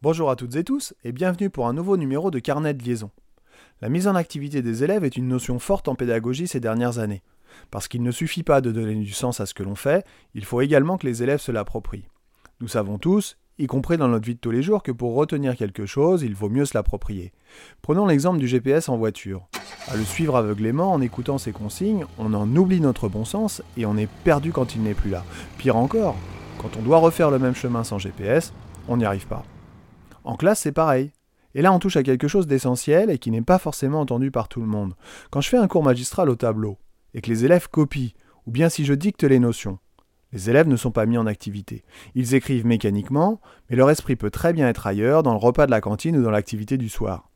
Bonjour à toutes et tous et bienvenue pour un nouveau numéro de Carnet de liaison. La mise en activité des élèves est une notion forte en pédagogie ces dernières années. Parce qu'il ne suffit pas de donner du sens à ce que l'on fait, il faut également que les élèves se l'approprient. Nous savons tous, y compris dans notre vie de tous les jours, que pour retenir quelque chose, il vaut mieux se l'approprier. Prenons l'exemple du GPS en voiture. À le suivre aveuglément en écoutant ses consignes, on en oublie notre bon sens et on est perdu quand il n'est plus là. Pire encore, quand on doit refaire le même chemin sans GPS, on n'y arrive pas. En classe, c'est pareil. Et là, on touche à quelque chose d'essentiel et qui n'est pas forcément entendu par tout le monde. Quand je fais un cours magistral au tableau, et que les élèves copient, ou bien si je dicte les notions, les élèves ne sont pas mis en activité. Ils écrivent mécaniquement, mais leur esprit peut très bien être ailleurs, dans le repas de la cantine ou dans l'activité du soir.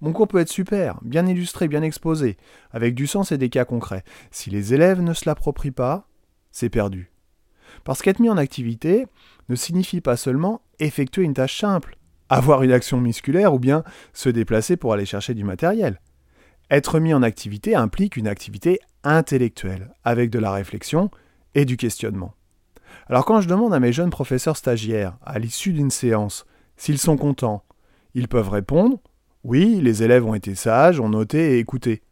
Mon cours peut être super, bien illustré, bien exposé, avec du sens et des cas concrets. Si les élèves ne se l'approprient pas, c'est perdu. Parce qu'être mis en activité ne signifie pas seulement effectuer une tâche simple, avoir une action musculaire ou bien se déplacer pour aller chercher du matériel. Être mis en activité implique une activité intellectuelle, avec de la réflexion et du questionnement. Alors quand je demande à mes jeunes professeurs stagiaires, à l'issue d'une séance, s'ils sont contents, ils peuvent répondre oui, les élèves ont été sages, ont noté et écouté.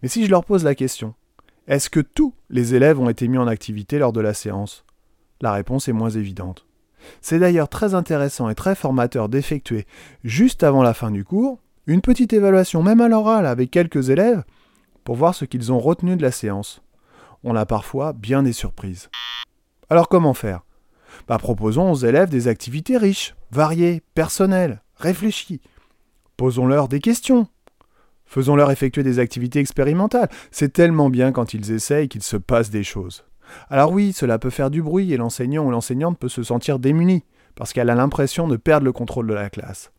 Mais si je leur pose la question, est-ce que tous les élèves ont été mis en activité lors de la séance? La réponse est moins évidente. C'est d'ailleurs très intéressant et très formateur d'effectuer, juste avant la fin du cours, une petite évaluation, même à l'oral, avec quelques élèves, pour voir ce qu'ils ont retenu de la séance. On a parfois bien des surprises. Alors comment faire? Bah, Proposons aux élèves des activités riches, variées, personnelles, réfléchies, Posons-leur des questions. Faisons-leur effectuer des activités expérimentales. C'est tellement bien quand ils essayent qu'il se passe des choses. Alors oui, cela peut faire du bruit et l'enseignant ou l'enseignante peut se sentir démuni, parce qu'elle a l'impression de perdre le contrôle de la classe.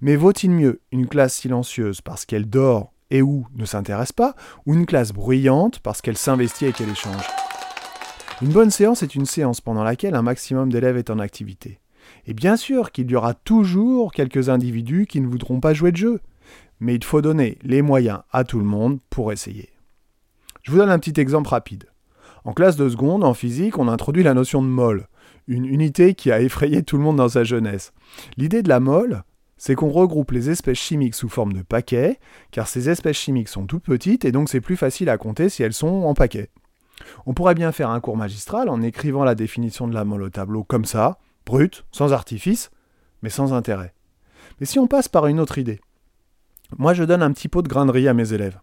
Mais vaut-il mieux une classe silencieuse parce qu'elle dort et ou ne s'intéresse pas, ou une classe bruyante parce qu'elle s'investit et qu'elle échange? Une bonne séance est une séance pendant laquelle un maximum d'élèves est en activité. Et bien sûr qu'il y aura toujours quelques individus qui ne voudront pas jouer de jeu, mais il faut donner les moyens à tout le monde pour essayer. Je vous donne un petit exemple rapide. En classe de seconde, en physique, on introduit la notion de mole, une unité qui a effrayé tout le monde dans sa jeunesse. L'idée de la mole, c'est qu'on regroupe les espèces chimiques sous forme de paquets, car ces espèces chimiques sont toutes petites et donc c'est plus facile à compter si elles sont en paquets. On pourrait bien faire un cours magistral en écrivant la définition de la mole au tableau comme ça, brute, sans artifice, mais sans intérêt. Mais si on passe par une autre idée, moi je donne un petit pot de grains à mes élèves,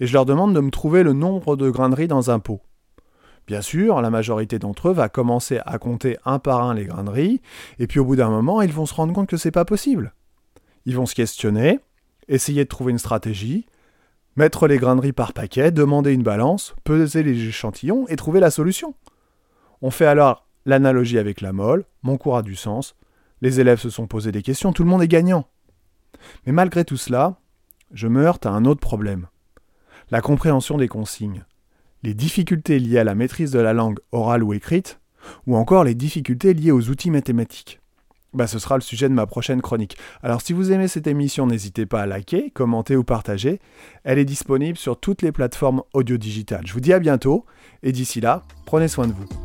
et je leur demande de me trouver le nombre de grains dans un pot. Bien sûr, la majorité d'entre eux va commencer à compter un par un les grains et puis au bout d'un moment, ils vont se rendre compte que c'est pas possible. Ils vont se questionner, essayer de trouver une stratégie, mettre les grains par paquet, demander une balance, peser les échantillons et trouver la solution. On fait alors l'analogie avec la molle, mon cours a du sens, les élèves se sont posés des questions, tout le monde est gagnant. Mais malgré tout cela, je me heurte à un autre problème. La compréhension des consignes, les difficultés liées à la maîtrise de la langue orale ou écrite, ou encore les difficultés liées aux outils mathématiques. Bah, ce sera le sujet de ma prochaine chronique. Alors si vous aimez cette émission, n'hésitez pas à liker, commenter ou partager. Elle est disponible sur toutes les plateformes audio digitales. Je vous dis à bientôt, et d'ici là, prenez soin de vous.